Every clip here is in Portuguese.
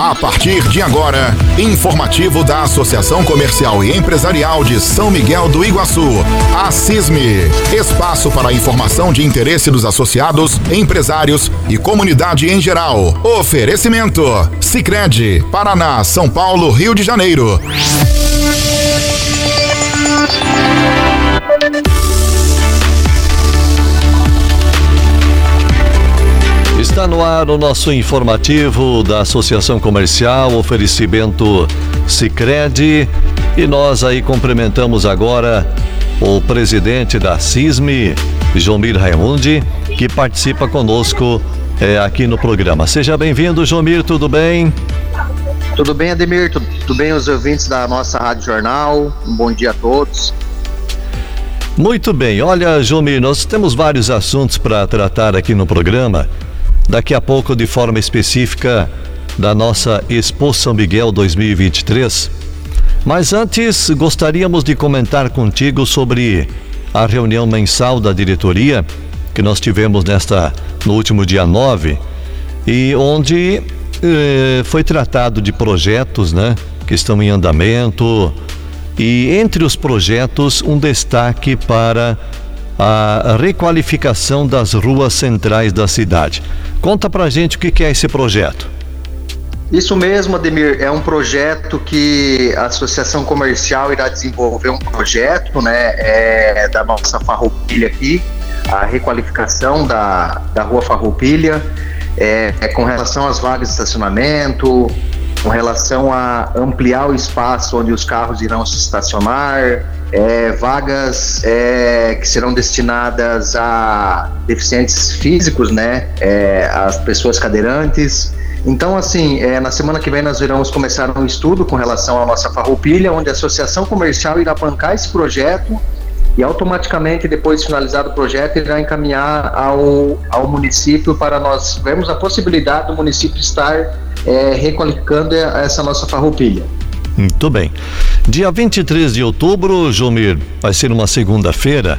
A partir de agora, informativo da Associação Comercial e Empresarial de São Miguel do Iguaçu, a CISME. Espaço para informação de interesse dos associados, empresários e comunidade em geral. Oferecimento: Sicredi, Paraná, São Paulo, Rio de Janeiro. Está no ar o nosso informativo da Associação Comercial, oferecimento Sicredi e nós aí cumprimentamos agora o presidente da CISME, Jomir Raimundi, que participa conosco é, aqui no programa. Seja bem-vindo, Jomir, tudo bem? Tudo bem, Ademir? Tudo, tudo bem, os ouvintes da nossa Rádio Jornal? Um bom dia a todos. Muito bem, olha, Jomir, nós temos vários assuntos para tratar aqui no programa daqui a pouco de forma específica da nossa Expo São Miguel 2023. Mas antes, gostaríamos de comentar contigo sobre a reunião mensal da diretoria que nós tivemos nesta no último dia 9 e onde eh, foi tratado de projetos, né, que estão em andamento e entre os projetos um destaque para a requalificação das ruas centrais da cidade. Conta pra gente o que é esse projeto. Isso mesmo, Ademir, é um projeto que a Associação Comercial irá desenvolver um projeto, né, é, da nossa farroupilha aqui, a requalificação da, da rua Farroupilha, é, é com relação às vagas de estacionamento, com relação a ampliar o espaço onde os carros irão se estacionar, é, vagas é, que serão destinadas a deficientes físicos, né, é, as pessoas cadeirantes. Então, assim, é, na semana que vem nós iremos começar um estudo com relação à nossa farroupilha, onde a Associação Comercial irá bancar esse projeto e automaticamente, depois de finalizado o projeto, irá encaminhar ao, ao município para nós vermos a possibilidade do município estar é, requalificando essa nossa farroupilha. Muito bem. Dia 23 de outubro, Jomir, vai ser uma segunda-feira.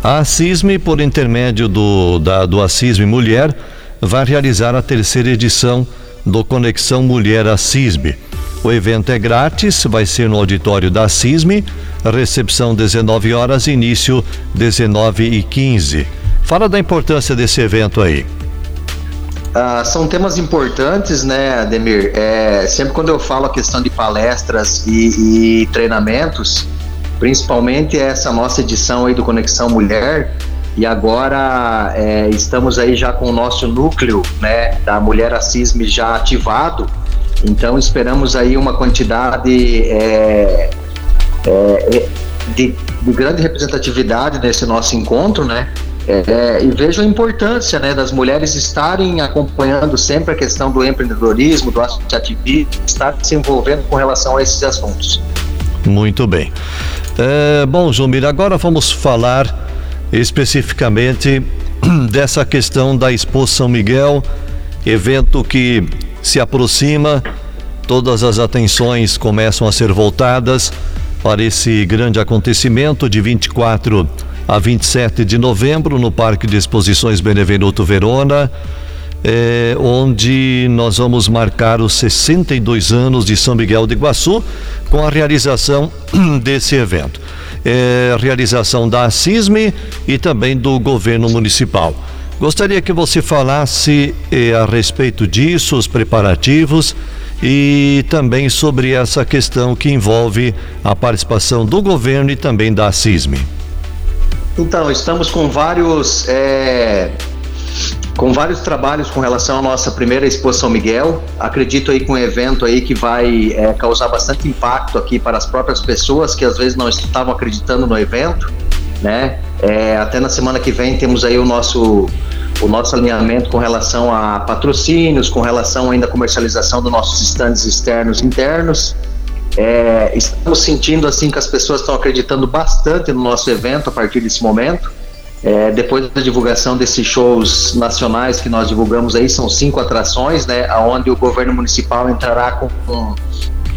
A CISME, por intermédio do, da, do Assisme Mulher, vai realizar a terceira edição do Conexão Mulher Assisme. O evento é grátis, vai ser no auditório da CISME, recepção 19 horas, início 19 e 15. Fala da importância desse evento aí. Uh, são temas importantes, né, Ademir? É, sempre quando eu falo a questão de palestras e, e treinamentos, principalmente essa nossa edição aí do Conexão Mulher, e agora é, estamos aí já com o nosso núcleo, né, da Mulher Assisme já ativado, então esperamos aí uma quantidade é, é, de, de grande representatividade nesse nosso encontro, né? É, e vejo a importância né, das mulheres estarem acompanhando sempre a questão do empreendedorismo, do associativismo, estar se envolvendo com relação a esses assuntos. Muito bem. É, bom, Jumir, agora vamos falar especificamente dessa questão da Expo São Miguel, evento que se aproxima, todas as atenções começam a ser voltadas para esse grande acontecimento de 24 a 27 de novembro no Parque de Exposições Benevenuto Verona, é, onde nós vamos marcar os 62 anos de São Miguel de Iguaçu com a realização desse evento. É, realização da CISME e também do governo municipal. Gostaria que você falasse eh, a respeito disso, os preparativos e também sobre essa questão que envolve a participação do governo e também da CISME. Então, estamos com vários é, com vários trabalhos com relação à nossa primeira exposição Miguel. Acredito aí com um evento aí que vai é, causar bastante impacto aqui para as próprias pessoas que às vezes não estavam acreditando no evento, né? É, até na semana que vem temos aí o nosso o nosso alinhamento com relação a patrocínios, com relação ainda à comercialização dos nossos estandes externos e internos. É, estamos sentindo assim que as pessoas estão acreditando bastante no nosso evento a partir desse momento. É, depois da divulgação desses shows nacionais que nós divulgamos aí, são cinco atrações, né? Onde o governo municipal entrará com,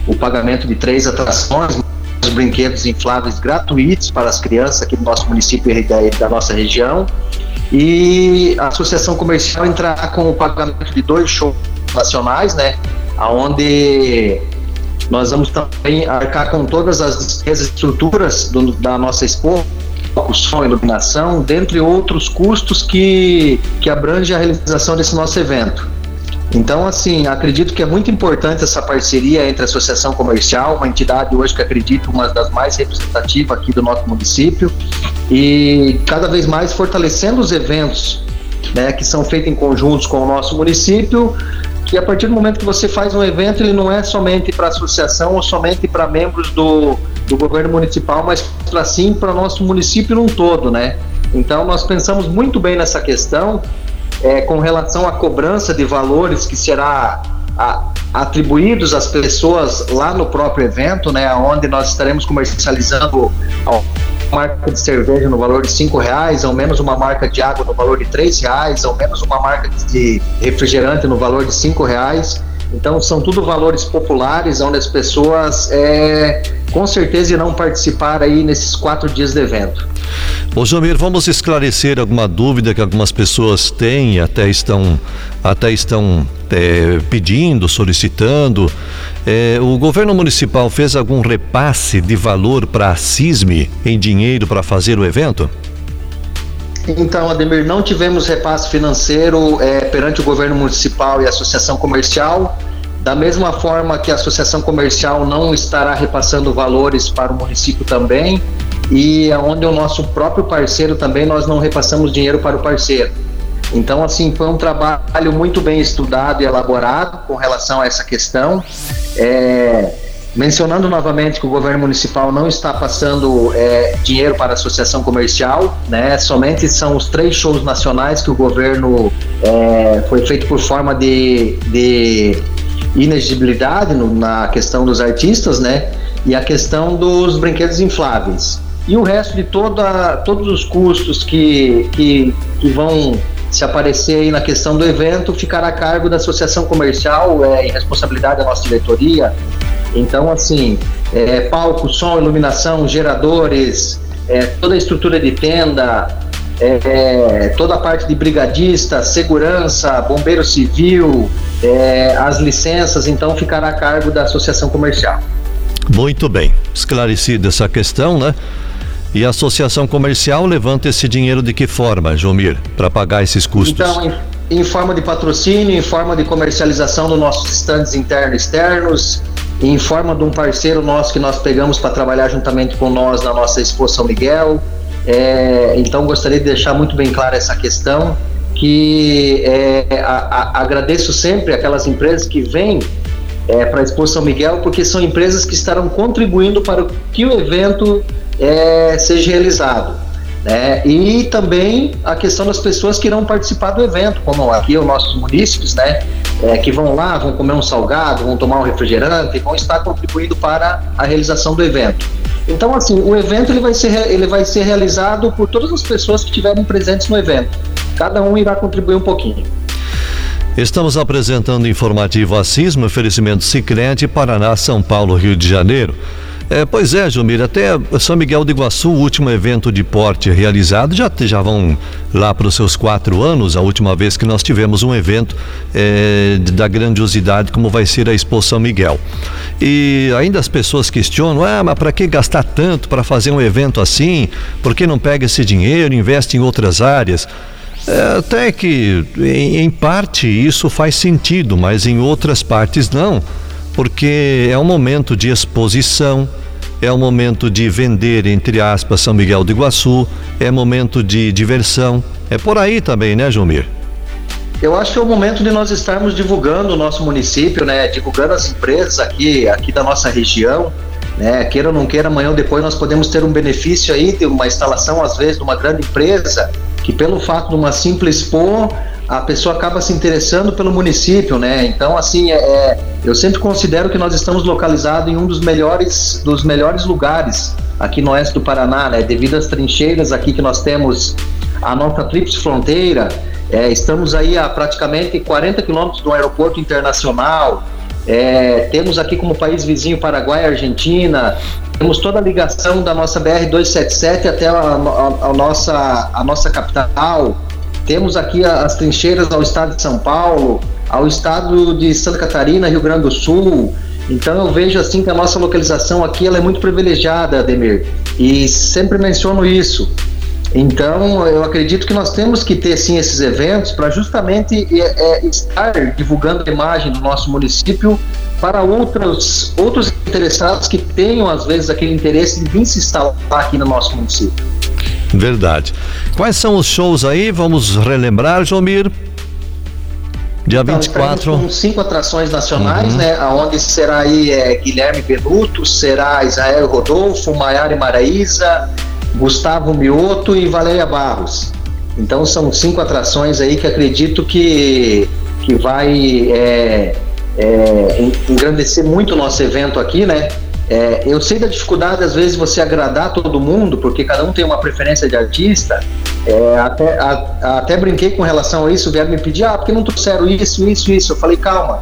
o pagamento de três atrações, os brinquedos infláveis gratuitos para as crianças aqui do nosso município e da, da nossa região. E a associação comercial entrará com o pagamento de dois shows nacionais, né? aonde nós vamos também arcar com todas as despesas estruturas do, da nossa expo, som, iluminação, dentre outros custos que, que abrange a realização desse nosso evento. Então, assim, acredito que é muito importante essa parceria entre a Associação Comercial, uma entidade hoje que acredito uma das mais representativas aqui do nosso município, e cada vez mais fortalecendo os eventos né, que são feitos em conjuntos com o nosso município, que a partir do momento que você faz um evento, ele não é somente para associação ou somente para membros do, do governo municipal, mas para sim para nosso município num todo, né? Então nós pensamos muito bem nessa questão é, com relação à cobrança de valores que será a, atribuídos às pessoas lá no próprio evento, né, onde nós estaremos comercializando marca de cerveja no valor de cinco reais, ao menos uma marca de água no valor de três reais, ao menos uma marca de refrigerante no valor de cinco reais. Então são tudo valores populares onde as pessoas é, com certeza irão participar aí nesses quatro dias de evento. Ô Jomir, vamos esclarecer alguma dúvida que algumas pessoas têm e até estão, até estão é, pedindo, solicitando. É, o governo municipal fez algum repasse de valor para a CISME em dinheiro para fazer o evento? Então, Ademir, não tivemos repasse financeiro é, perante o governo municipal e a associação comercial. Da mesma forma que a associação comercial não estará repassando valores para o município também, e onde o nosso próprio parceiro também nós não repassamos dinheiro para o parceiro. Então, assim, foi um trabalho muito bem estudado e elaborado com relação a essa questão. É, Mencionando novamente que o governo municipal não está passando é, dinheiro para a associação comercial, né? Somente são os três shows nacionais que o governo é, foi feito por forma de, de inexigibilidade no, na questão dos artistas, né? E a questão dos brinquedos infláveis. E o resto de toda, todos os custos que, que, que vão se aparecer aí na questão do evento, ficará a cargo da associação comercial, é, responsabilidade da nossa diretoria, então, assim, é, palco, som, iluminação, geradores, é, toda a estrutura de tenda, é, é toda a parte de brigadista, segurança, bombeiro civil, é, as licenças, então ficará a cargo da associação comercial. Muito bem, esclarecida essa questão, né? E a associação comercial levanta esse dinheiro de que forma, Jomir, para pagar esses custos? Então, em, em, forma de patrocínio, em forma de comercialização dos nossos estandes internos e externos, em forma de um parceiro nosso que nós pegamos para trabalhar juntamente com nós na nossa Expo São Miguel. É, então gostaria de deixar muito bem clara essa questão que é, a, a, agradeço sempre aquelas empresas que vêm é, para a Expo São Miguel porque são empresas que estarão contribuindo para que o evento é, seja realizado. Né? E também a questão das pessoas que irão participar do evento, como aqui os nossos munícipes, né? É, que vão lá, vão comer um salgado, vão tomar um refrigerante, vão estar contribuindo para a realização do evento. Então, assim, o evento ele vai ser, ele vai ser realizado por todas as pessoas que estiverem presentes no evento. Cada um irá contribuir um pouquinho. Estamos apresentando informativo Assismo, oferecimento Sicredi Paraná, São Paulo, Rio de Janeiro. É, pois é, Jumir, até São Miguel do Iguaçu, o último evento de porte realizado, já, já vão lá para os seus quatro anos, a última vez que nós tivemos um evento é, da grandiosidade como vai ser a Expo São Miguel. E ainda as pessoas questionam, ah, mas para que gastar tanto para fazer um evento assim? Por que não pega esse dinheiro investe em outras áreas? É, até que, em, em parte, isso faz sentido, mas em outras partes não porque é um momento de exposição, é um momento de vender, entre aspas, São Miguel do Iguaçu, é momento de diversão. É por aí também, né, Jumir? Eu acho que é o momento de nós estarmos divulgando o nosso município, né? Divulgando as empresas aqui, aqui da nossa região. Né? Queira ou não queira, amanhã ou depois nós podemos ter um benefício aí de uma instalação, às vezes, de uma grande empresa, que pelo fato de uma simples expo, a pessoa acaba se interessando pelo município, né? Então, assim, é, é, eu sempre considero que nós estamos localizados em um dos melhores, dos melhores lugares aqui no oeste do Paraná, né? Devido às trincheiras aqui que nós temos a nossa tríplice fronteira, é, estamos aí a praticamente 40 quilômetros do aeroporto internacional, é, temos aqui como país vizinho Paraguai Argentina, temos toda a ligação da nossa BR-277 até a, a, a, nossa, a nossa capital, temos aqui as trincheiras ao estado de São Paulo, ao estado de Santa Catarina, Rio Grande do Sul. Então eu vejo assim que a nossa localização aqui ela é muito privilegiada, Ademir, e sempre menciono isso. Então, eu acredito que nós temos que ter sim esses eventos para justamente é, é, estar divulgando a imagem do nosso município para outros, outros interessados que tenham, às vezes, aquele interesse de vir se instalar aqui no nosso município. Verdade. Quais são os shows aí? Vamos relembrar, Jomir. Dia então, 24. Com cinco atrações nacionais, uhum. né? Onde será aí é, Guilherme Benuto, será Israel Rodolfo, Maiara Maraíza, Gustavo Mioto e Valéria Barros. Então são cinco atrações aí que acredito que, que vai é, é, engrandecer muito o nosso evento aqui, né? É, eu sei da dificuldade, às vezes, você agradar todo mundo, porque cada um tem uma preferência de artista. É, até, a, até brinquei com relação a isso, vieram me pedir, ah, porque não trouxeram isso, isso, isso. Eu falei, calma,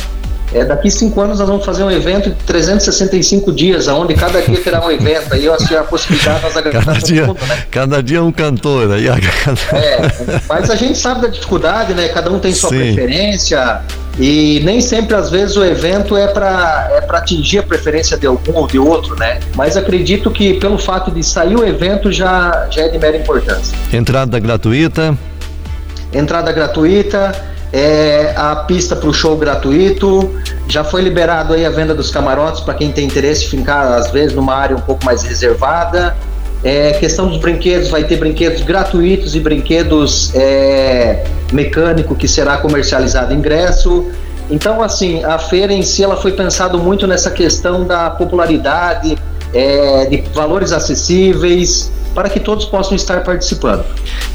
é, daqui cinco anos nós vamos fazer um evento de 365 dias, onde cada dia terá um evento. Aí eu acho que a possibilidade nós cada dia, mundo, né? Cada dia um cantor. Aí. É, mas a gente sabe da dificuldade, né? Cada um tem sua Sim. preferência. E nem sempre, às vezes, o evento é para é atingir a preferência de algum ou de outro, né? Mas acredito que pelo fato de sair o evento já, já é de mera importância. Entrada gratuita? Entrada gratuita é, a pista para o show gratuito. Já foi liberado aí a venda dos camarotes para quem tem interesse em ficar, às vezes, numa área um pouco mais reservada. É, questão dos brinquedos, vai ter brinquedos gratuitos e brinquedos é, mecânico que será comercializado ingresso. Então, assim, a feira em si ela foi pensado muito nessa questão da popularidade, é, de valores acessíveis, para que todos possam estar participando.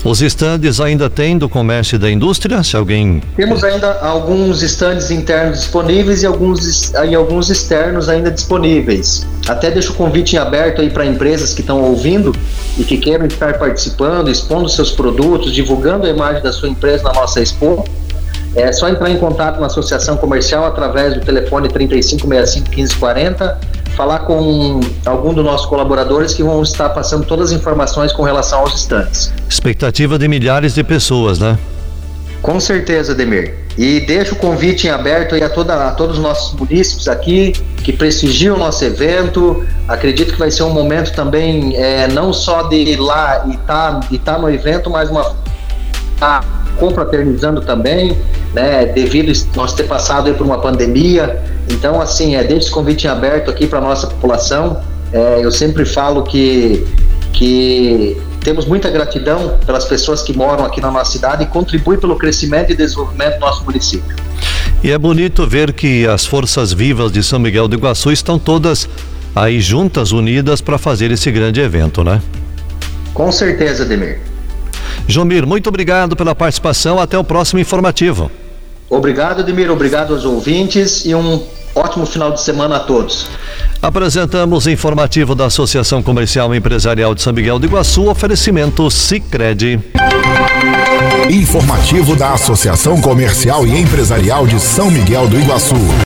Os estandes ainda têm do comércio e da indústria? Se alguém. Temos ainda alguns estandes internos disponíveis e alguns, e alguns externos ainda disponíveis. Até deixo o convite em aberto aí para empresas que estão ouvindo e que queiram estar participando, expondo seus produtos, divulgando a imagem da sua empresa na nossa Expo. É só entrar em contato na associação comercial através do telefone 3565 1540 falar com algum dos nossos colaboradores que vão estar passando todas as informações com relação aos estantes. Expectativa de milhares de pessoas, né? Com certeza, Demir. E deixo o convite em aberto a, toda, a todos os nossos munícipes aqui que prestigiam o nosso evento. Acredito que vai ser um momento também é, não só de ir lá e estar tá, tá no evento, mas uma tá confraternizando também, né, devido a nós ter passado por uma pandemia. Então, assim, é, deixe esse convite aberto aqui para a nossa população. É, eu sempre falo que, que temos muita gratidão pelas pessoas que moram aqui na nossa cidade e contribuem pelo crescimento e desenvolvimento do nosso município. E é bonito ver que as forças vivas de São Miguel do Iguaçu estão todas aí juntas, unidas para fazer esse grande evento, né? Com certeza, Demir. Jomir, muito obrigado pela participação. Até o próximo informativo. Obrigado, Ademir. Obrigado aos ouvintes e um ótimo final de semana a todos. Apresentamos o informativo da Associação Comercial e Empresarial de São Miguel do Iguaçu, oferecimento Sicredi. Informativo da Associação Comercial e Empresarial de São Miguel do Iguaçu.